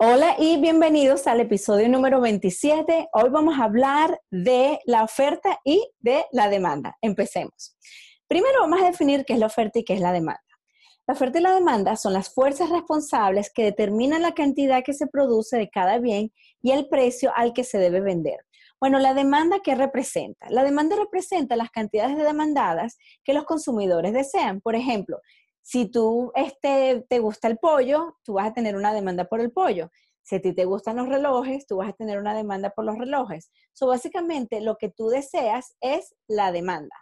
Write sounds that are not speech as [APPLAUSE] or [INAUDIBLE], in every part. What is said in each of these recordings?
Hola y bienvenidos al episodio número 27. Hoy vamos a hablar de la oferta y de la demanda. Empecemos. Primero vamos a definir qué es la oferta y qué es la demanda. La oferta y la demanda son las fuerzas responsables que determinan la cantidad que se produce de cada bien y el precio al que se debe vender. Bueno, la demanda, ¿qué representa? La demanda representa las cantidades de demandadas que los consumidores desean. Por ejemplo, si tú este, te gusta el pollo, tú vas a tener una demanda por el pollo. Si a ti te gustan los relojes, tú vas a tener una demanda por los relojes. So, básicamente, lo que tú deseas es la demanda.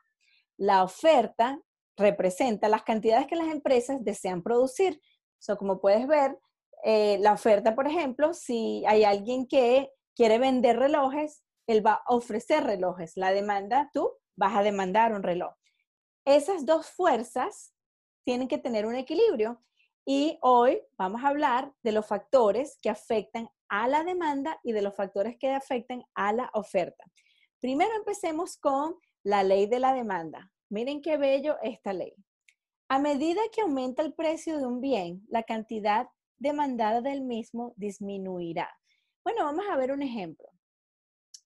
La oferta representa las cantidades que las empresas desean producir. So, como puedes ver, eh, la oferta, por ejemplo, si hay alguien que quiere vender relojes, él va a ofrecer relojes. La demanda, tú vas a demandar un reloj. Esas dos fuerzas tienen que tener un equilibrio. Y hoy vamos a hablar de los factores que afectan a la demanda y de los factores que afectan a la oferta. Primero empecemos con la ley de la demanda. Miren qué bello esta ley. A medida que aumenta el precio de un bien, la cantidad demandada del mismo disminuirá. Bueno, vamos a ver un ejemplo.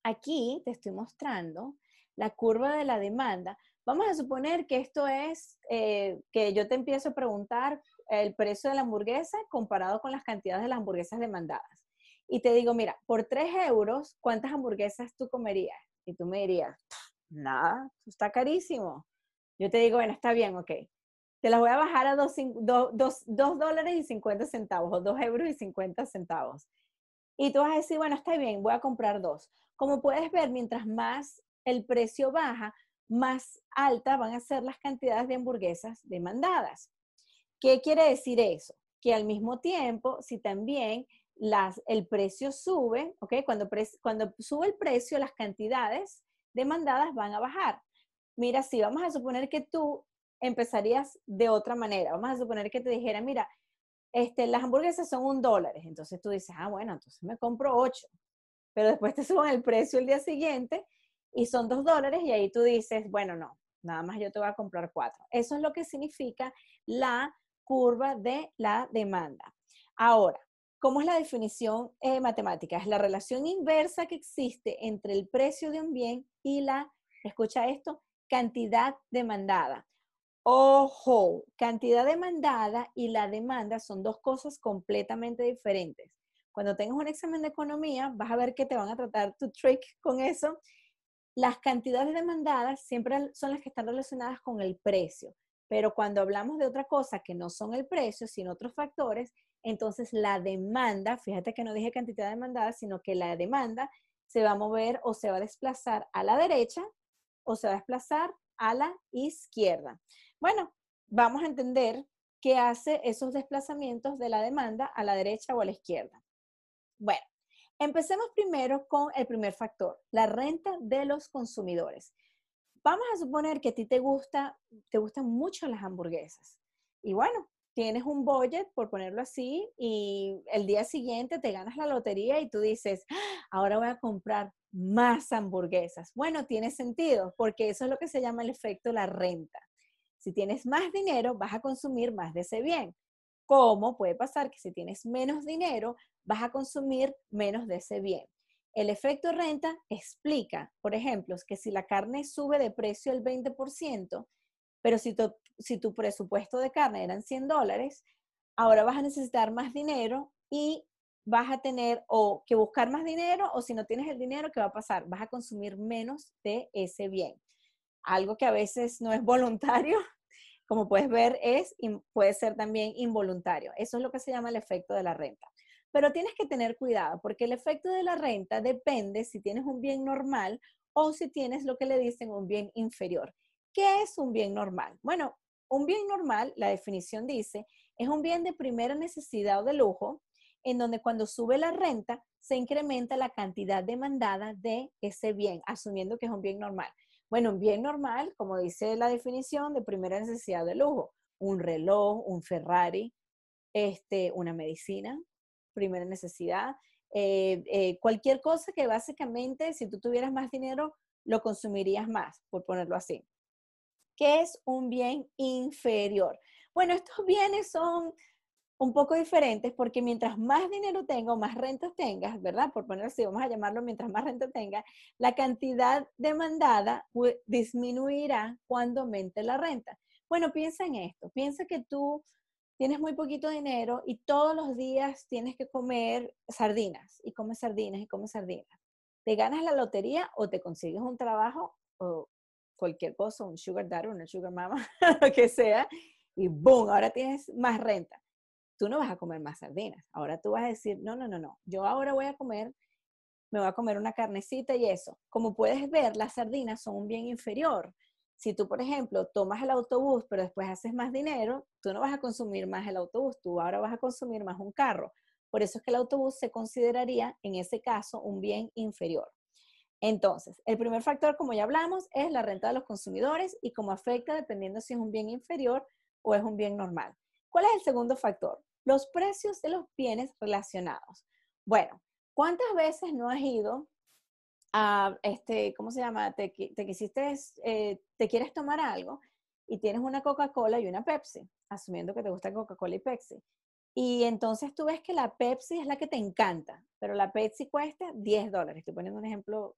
Aquí te estoy mostrando la curva de la demanda Vamos a suponer que esto es eh, que yo te empiezo a preguntar el precio de la hamburguesa comparado con las cantidades de las hamburguesas demandadas. Y te digo, mira, por 3 euros, ¿cuántas hamburguesas tú comerías? Y tú me dirías, nada, está carísimo. Yo te digo, bueno, está bien, ok. Te las voy a bajar a 2 dólares y 50 centavos o 2 euros y 50 centavos. Y tú vas a decir, bueno, está bien, voy a comprar dos. Como puedes ver, mientras más el precio baja, más alta van a ser las cantidades de hamburguesas demandadas. ¿Qué quiere decir eso? Que al mismo tiempo, si también el precio sube, ¿ok? Cuando, cuando sube el precio, las cantidades demandadas van a bajar. Mira, si vamos a suponer que tú empezarías de otra manera, vamos a suponer que te dijera, mira, este, las hamburguesas son un dólar, entonces tú dices, ah, bueno, entonces me compro ocho, pero después te [LAUGHS] suben el precio el día siguiente y son dos dólares y ahí tú dices, bueno, no, nada más yo te voy a comprar cuatro. Eso es lo que significa la curva de la demanda. Ahora, ¿cómo es la definición eh, matemática? Es la relación inversa que existe entre el precio de un bien y la, escucha esto, cantidad demandada. Ojo, cantidad demandada y la demanda son dos cosas completamente diferentes. Cuando tengas un examen de economía, vas a ver que te van a tratar tu trick con eso las cantidades demandadas siempre son las que están relacionadas con el precio, pero cuando hablamos de otra cosa que no son el precio, sino otros factores, entonces la demanda, fíjate que no dije cantidad demandada, sino que la demanda se va a mover o se va a desplazar a la derecha o se va a desplazar a la izquierda. Bueno, vamos a entender qué hace esos desplazamientos de la demanda a la derecha o a la izquierda. Bueno, Empecemos primero con el primer factor, la renta de los consumidores. Vamos a suponer que a ti te te gustan mucho las hamburguesas. Y bueno, tienes un budget, por ponerlo así, y el día siguiente te ganas la lotería y tú dices, ah, ahora voy a comprar más hamburguesas. Bueno, tiene sentido, porque eso es lo que se llama el efecto la renta. Si tienes más dinero, vas a consumir más de ese bien. ¿Cómo puede pasar que si tienes menos dinero, vas a consumir menos de ese bien. El efecto renta explica, por ejemplo, que si la carne sube de precio el 20%, pero si tu, si tu presupuesto de carne eran 100 dólares, ahora vas a necesitar más dinero y vas a tener o que buscar más dinero o si no tienes el dinero, ¿qué va a pasar? Vas a consumir menos de ese bien. Algo que a veces no es voluntario, [LAUGHS] como puedes ver, es, puede ser también involuntario. Eso es lo que se llama el efecto de la renta. Pero tienes que tener cuidado porque el efecto de la renta depende si tienes un bien normal o si tienes lo que le dicen un bien inferior. ¿Qué es un bien normal? Bueno, un bien normal, la definición dice, es un bien de primera necesidad o de lujo, en donde cuando sube la renta se incrementa la cantidad demandada de ese bien, asumiendo que es un bien normal. Bueno, un bien normal, como dice la definición, de primera necesidad de lujo, un reloj, un Ferrari, este, una medicina, primera necesidad, eh, eh, cualquier cosa que básicamente si tú tuvieras más dinero, lo consumirías más, por ponerlo así. ¿Qué es un bien inferior? Bueno, estos bienes son un poco diferentes porque mientras más dinero tengo, más rentas tengas, ¿verdad? Por poner así, vamos a llamarlo, mientras más renta tenga, la cantidad demandada disminuirá cuando aumente la renta. Bueno, piensa en esto, piensa que tú tienes muy poquito dinero y todos los días tienes que comer sardinas y comes sardinas y comes sardinas. Te ganas la lotería o te consigues un trabajo o cualquier cosa, un sugar daddy, una sugar mama, [LAUGHS] lo que sea, y boom, ahora tienes más renta tú no vas a comer más sardinas. Ahora tú vas a decir, no, no, no, no, yo ahora voy a comer, me voy a comer una carnecita y eso. Como puedes ver, las sardinas son un bien inferior. Si tú, por ejemplo, tomas el autobús, pero después haces más dinero, tú no vas a consumir más el autobús, tú ahora vas a consumir más un carro. Por eso es que el autobús se consideraría, en ese caso, un bien inferior. Entonces, el primer factor, como ya hablamos, es la renta de los consumidores y cómo afecta dependiendo si es un bien inferior o es un bien normal. ¿Cuál es el segundo factor? Los precios de los bienes relacionados. Bueno, ¿cuántas veces no has ido a, este, ¿cómo se llama? Te, quisiste, eh, te quieres tomar algo y tienes una Coca-Cola y una Pepsi, asumiendo que te gusta Coca-Cola y Pepsi. Y entonces tú ves que la Pepsi es la que te encanta, pero la Pepsi cuesta 10 dólares. Estoy poniendo un ejemplo,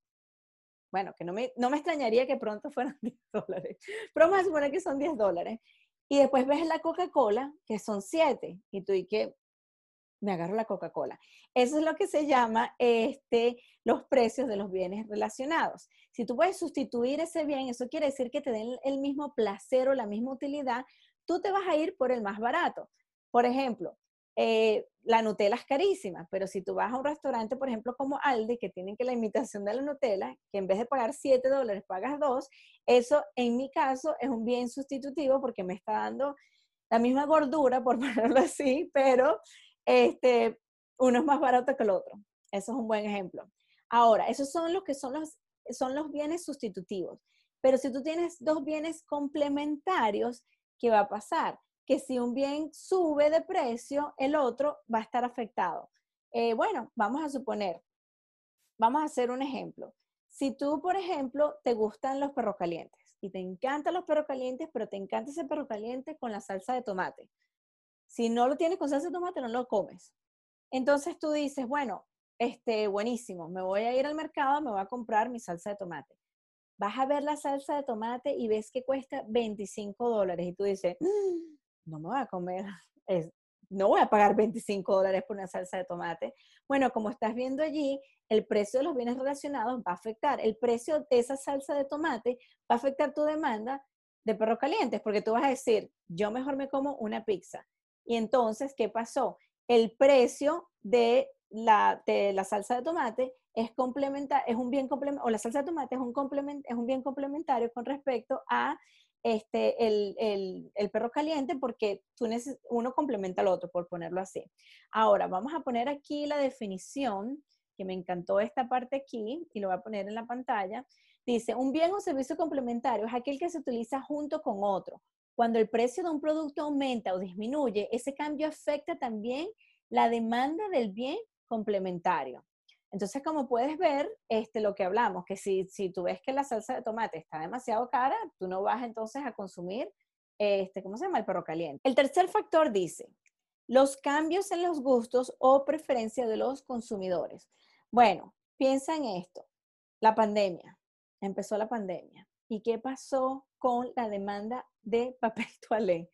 bueno, que no me, no me extrañaría que pronto fueran [LAUGHS] 10 dólares, pero vamos a suponer que son 10 dólares. Y después ves la Coca-Cola, que son siete, y tú y que me agarro la Coca-Cola. Eso es lo que se llama este, los precios de los bienes relacionados. Si tú puedes sustituir ese bien, eso quiere decir que te den el mismo placer o la misma utilidad, tú te vas a ir por el más barato. Por ejemplo, eh, la Nutella es carísima, pero si tú vas a un restaurante, por ejemplo, como Aldi, que tienen que la imitación de la Nutella, que en vez de pagar 7 dólares pagas 2, eso en mi caso es un bien sustitutivo porque me está dando la misma gordura, por [LAUGHS] ponerlo así, pero este, uno es más barato que el otro. Eso es un buen ejemplo. Ahora, esos son los que son los, son los bienes sustitutivos. Pero si tú tienes dos bienes complementarios, ¿qué va a pasar? que si un bien sube de precio, el otro va a estar afectado. Eh, bueno, vamos a suponer, vamos a hacer un ejemplo. Si tú, por ejemplo, te gustan los perros calientes y te encantan los perros calientes, pero te encanta ese perro caliente con la salsa de tomate. Si no lo tienes con salsa de tomate, no lo comes. Entonces tú dices, bueno, este, buenísimo, me voy a ir al mercado, me voy a comprar mi salsa de tomate. Vas a ver la salsa de tomate y ves que cuesta 25 dólares y tú dices, mm, no me voy a comer, [LAUGHS] no voy a pagar 25 dólares por una salsa de tomate. Bueno, como estás viendo allí, el precio de los bienes relacionados va a afectar. El precio de esa salsa de tomate va a afectar tu demanda de perros calientes, porque tú vas a decir, yo mejor me como una pizza. Y entonces, ¿qué pasó? El precio de la, de la salsa de tomate es complementario, es un bien complementario, o la salsa de tomate es un, complement, es un bien complementario con respecto a este, el, el, perro caliente porque tú uno complementa al otro, por ponerlo así. Ahora, vamos a poner aquí la definición, que me encantó esta parte aquí, y lo voy a poner en la pantalla. Dice, un bien o servicio complementario es aquel que se utiliza junto con otro. Cuando el precio de un producto aumenta o disminuye, ese cambio afecta también la demanda del bien complementario. Entonces, como puedes ver, este, lo que hablamos, que si, si tú ves que la salsa de tomate está demasiado cara, tú no vas entonces a consumir, este, ¿cómo se llama? El perro caliente. El tercer factor dice, los cambios en los gustos o preferencia de los consumidores. Bueno, piensa en esto. La pandemia, empezó la pandemia. ¿Y qué pasó con la demanda de papel [LAUGHS] toalé?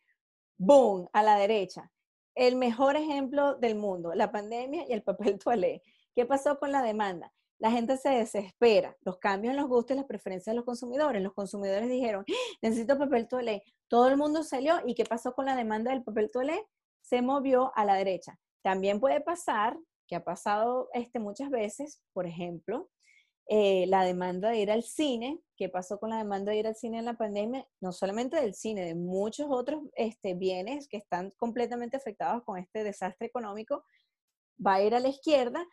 ¡Boom! A la derecha. El mejor ejemplo del mundo, la pandemia y el papel [LAUGHS] toalé. ¿Qué pasó con la demanda? La gente se desespera, los cambios en los gustos y las preferencias de los consumidores. Los consumidores dijeron, ¡Ah! necesito papel toalé. Todo el mundo salió y ¿qué pasó con la demanda del papel toalé? Se movió a la derecha. También puede pasar, que ha pasado este, muchas veces, por ejemplo, eh, la demanda de ir al cine, ¿qué pasó con la demanda de ir al cine en la pandemia? No solamente del cine, de muchos otros este, bienes que están completamente afectados con este desastre económico, va a ir a la izquierda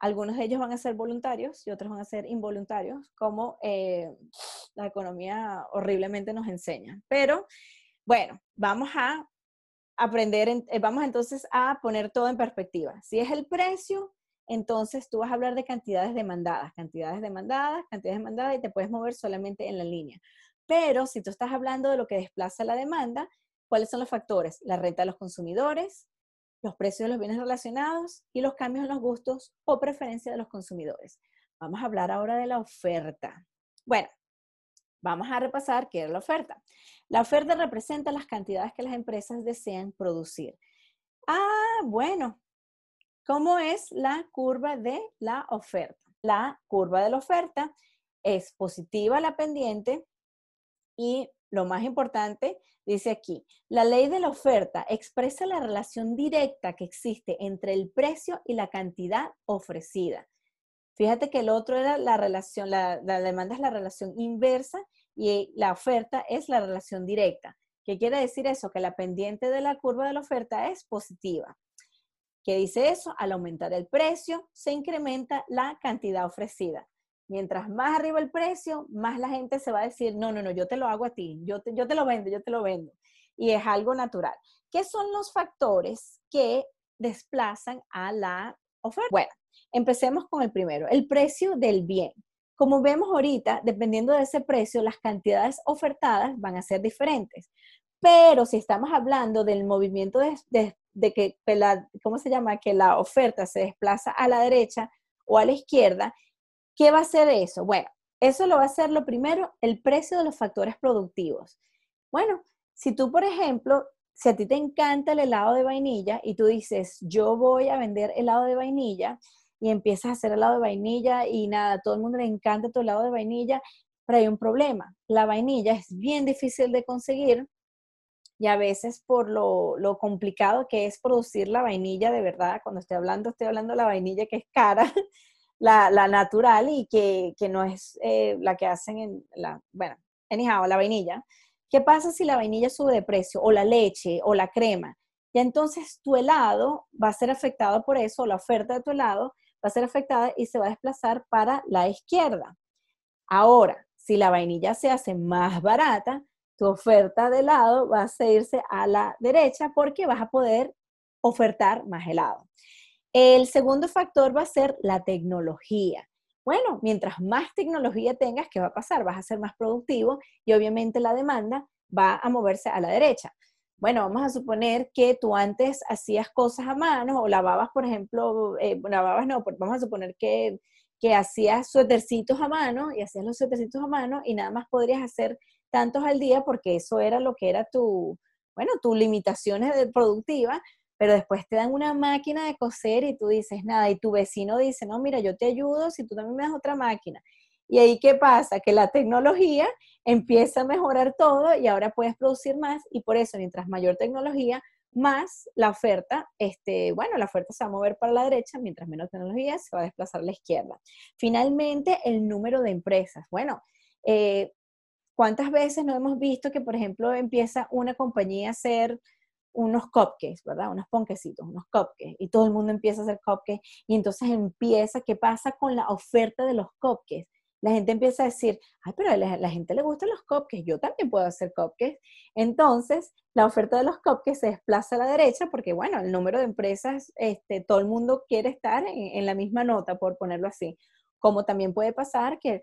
algunos de ellos van a ser voluntarios y otros van a ser involuntarios, como eh, la economía horriblemente nos enseña. Pero bueno, vamos a aprender, eh, vamos entonces a poner todo en perspectiva. Si es el precio, entonces tú vas a hablar de cantidades demandadas, cantidades demandadas, cantidades demandadas y te puedes mover solamente en la línea. Pero si tú estás hablando de lo que desplaza la demanda, ¿cuáles son los factores? La renta de los consumidores, los precios de los bienes relacionados y los cambios en los gustos o preferencias de los consumidores. Vamos a hablar ahora de la oferta. Bueno, vamos a repasar qué es la oferta. La oferta representa las cantidades que las empresas desean producir. Ah, bueno, ¿cómo es la curva de la oferta? La curva de la oferta es positiva la pendiente y lo más importante, dice aquí, la ley de la oferta expresa la relación directa que existe entre el precio y la cantidad ofrecida. Fíjate que el otro era la relación, la, demanda es la relación inversa y la oferta es la relación directa. ¿Qué quiere decir eso? Que la pendiente de la curva de la oferta es positiva. ¿Qué dice eso? Al aumentar el precio, se incrementa la cantidad ofrecida. Mientras más arriba el precio, más la gente se va a decir, no, no, no, yo te lo hago a ti, yo te, yo te lo vendo, yo te lo vendo. Y es algo natural. ¿Qué son los factores que desplazan a la oferta? Bueno, empecemos con el primero, el precio del bien. Como vemos ahorita, dependiendo de ese precio, las cantidades ofertadas van a ser diferentes. Pero si estamos hablando del movimiento de, de, que, la, ¿cómo se llama? Que la oferta se desplaza a la derecha o a la izquierda, ¿Qué va a ser eso? Bueno, eso lo va a hacer lo primero, el precio de los factores productivos. Bueno, si tú, por ejemplo, si a ti te encanta el helado de vainilla y tú dices, yo voy a vender helado de vainilla y empiezas a hacer helado de vainilla y nada, todo el mundo le encanta tu helado de vainilla, pero hay un problema. La vainilla es bien difícil de conseguir y a veces por lo, lo, complicado que es producir la vainilla de verdad, cuando estoy hablando, estoy hablando de la vainilla que es cara, [LAUGHS] la, natural y que, no es eh, la que hacen en la, bueno, anyhow, la vainilla. ¿Qué pasa si la vainilla sube de precio o la leche o la crema? Y entonces tu helado va a ser afectado por eso, la oferta de tu helado va a ser afectada y se va a desplazar para la izquierda. Ahora, si la vainilla se hace más barata, tu oferta de helado va a seguirse a la derecha porque vas a poder ofertar más helado. El segundo factor va a ser la tecnología. Bueno, mientras más tecnología tengas, ¿qué va a pasar? Vas a ser más productivo y obviamente la demanda va a moverse a la derecha. Bueno, vamos a suponer que tú antes hacías cosas a mano o lavabas, por ejemplo, eh, lavabas no, vamos a suponer que, que hacías suétercitos a mano y hacías los suétercitos a mano y nada más podrías hacer tantos al día porque eso era lo que era tu, bueno, tus limitaciones productivas, pero después te dan una máquina de coser y tú dices nada, y tu vecino dice, no, mira, yo te ayudo si tú también me das otra máquina. Y ahí, ¿qué pasa? Que la tecnología empieza a mejorar todo y ahora puedes producir más y por eso, mientras mayor tecnología, más la oferta, este, bueno, la oferta se va a mover para la derecha, mientras menos tecnología se va a desplazar a la izquierda. Finalmente, el número de empresas. Bueno, eh, ¿cuántas veces no hemos visto que, por ejemplo, empieza una compañía a hacer unos cupcakes, ¿verdad? Unos ponquecitos, unos cupcakes. Y todo el mundo empieza a hacer cupcakes. Y entonces empieza, ¿qué pasa con la oferta de los cupcakes? La gente empieza a decir, ay, pero a la, gente le gustan los cupcakes, yo también puedo hacer cupcakes. Entonces, la oferta de los cupcakes se desplaza a la derecha porque, bueno, el número de empresas, este, todo el mundo quiere estar en, en la misma nota, por ponerlo así. Como también puede pasar que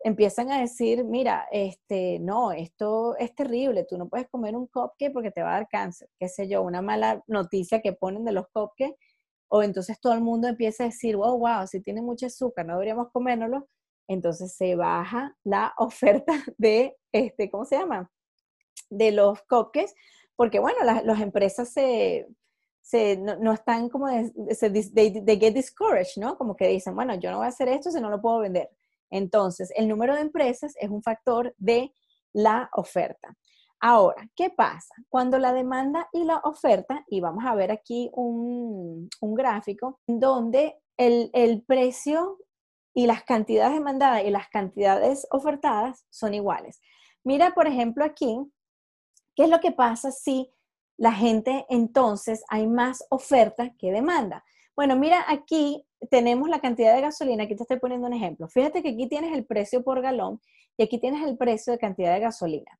empiezan a decir, mira, este, no, esto es terrible, tú no puedes comer un cupcake porque te va a dar cáncer, qué sé yo, una mala noticia que ponen de los cupcakes, o entonces todo el mundo empieza a decir, wow, wow, si tiene mucho azúcar, no deberíamos comérnoslo, entonces se baja la [LAUGHS] oferta de, este, ¿cómo se llama? De los cupcakes, porque bueno, las, empresas se, se, no, están como, de, se, they get discouraged, ¿no? Como que dicen, bueno, yo no voy a hacer esto si no lo puedo vender. Entonces, el número de empresas es un factor de la oferta. Ahora, ¿qué pasa? Cuando la demanda y la oferta, y vamos a ver aquí un, gráfico, donde el, el precio y las cantidades demandadas y las cantidades ofertadas son iguales. Mira, por ejemplo, aquí, ¿qué es lo que pasa si la gente entonces hay más oferta que demanda? Bueno, mira, aquí tenemos la cantidad de gasolina, aquí te estoy poniendo un ejemplo. Fíjate que aquí tienes el precio por galón y aquí tienes el precio de cantidad de gasolina.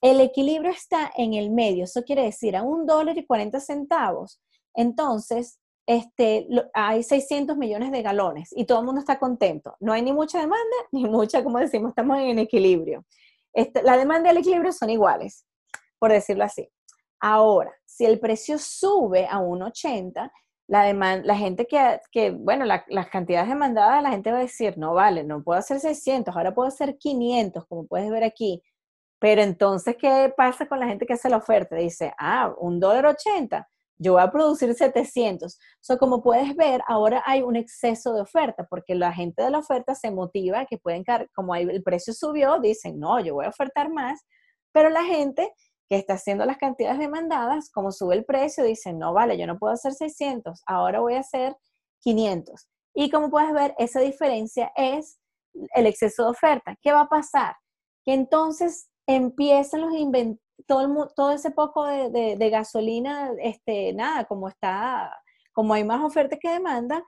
El equilibrio está en el medio, eso quiere decir a un dólar y 40 centavos. Entonces, este, hay 600 millones de galones y todo el mundo está contento. No hay ni mucha demanda [LAUGHS] ni mucha, como decimos, estamos en equilibrio. Este, la demanda y el equilibrio son iguales, por decirlo así. Ahora, si el precio sube a 1,80, la, la gente que, que bueno, las cantidades demandadas, la gente va a decir, no vale, no puedo hacer 600, ahora puedo hacer 500, como puedes ver aquí. Pero entonces, ¿qué pasa con la gente que hace la oferta? Dice, ah, un dólar 80, yo voy a producir 700. O sea, como puedes ver, ahora hay un exceso de oferta, porque la gente de la oferta se motiva, que pueden, como el precio subió, dicen, no, yo voy a ofertar más, pero la gente que está haciendo las cantidades demandadas, como sube el precio, dicen, no, vale, yo no puedo hacer 600, ahora voy a hacer 500. Y como puedes ver, esa diferencia es el exceso de oferta. ¿Qué va a pasar? Que entonces empiezan los todo, todo ese poco de, de, gasolina, este, nada, como está, como hay más oferta que demanda,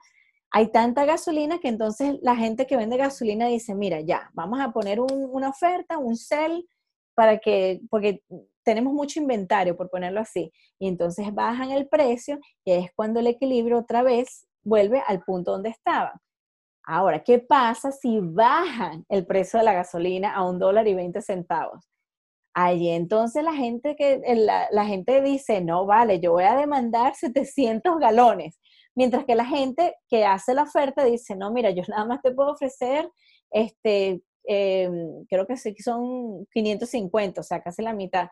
hay tanta gasolina que entonces la gente que vende gasolina dice, mira, ya, vamos a poner una oferta, un sell, para que, porque tenemos mucho inventario, por ponerlo así, y entonces bajan el precio y es cuando el equilibrio otra vez vuelve al punto donde estaba. Ahora, ¿qué pasa si bajan el precio de la gasolina a un dólar y 20 centavos? Allí entonces la gente, que, la, la gente dice, no, vale, yo voy a demandar 700 galones, mientras que la gente que hace la oferta dice, no, mira, yo nada más te puedo ofrecer este, em, creo que son 550, o sea, casi la mitad.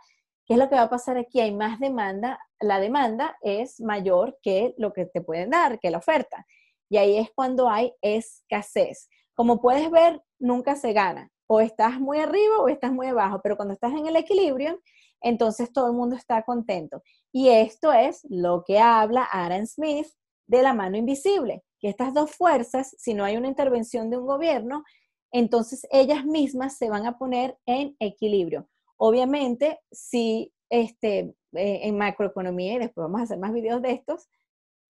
¿Qué es lo que va a pasar aquí? Hay más demanda, la demanda es mayor que lo que te pueden dar, que la oferta. Y ahí es cuando hay escasez. Como puedes ver, nunca se gana. O estás muy arriba o estás muy abajo, pero cuando estás en el equilibrio, entonces todo el mundo está contento. Y esto es lo que habla Aaron Smith de la mano invisible, que estas dos fuerzas, si no hay una intervención de un gobierno, entonces ellas mismas se van a poner en equilibrio. Obviamente, si este, eh, en macroeconomía, y después vamos a hacer más videos de estos,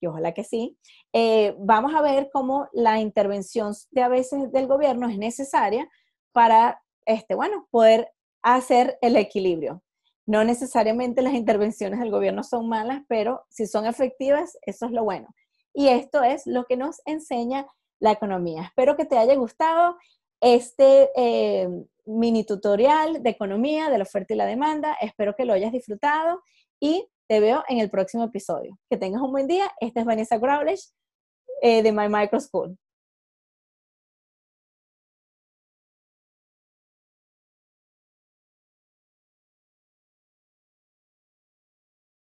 y ojalá que sí, eh, vamos a ver cómo la intervención de a veces del gobierno es necesaria para, este, bueno, poder hacer el equilibrio. No necesariamente las intervenciones del gobierno son malas, pero si son efectivas, eso es lo bueno. Y esto es lo que nos enseña la economía. Espero que te haya gustado este eh, mini tutorial de economía, de la oferta y la demanda. Espero que lo hayas disfrutado y te veo en el próximo episodio. Que tengas un buen día. Esta es Vanessa Growlish eh, de My Micro School.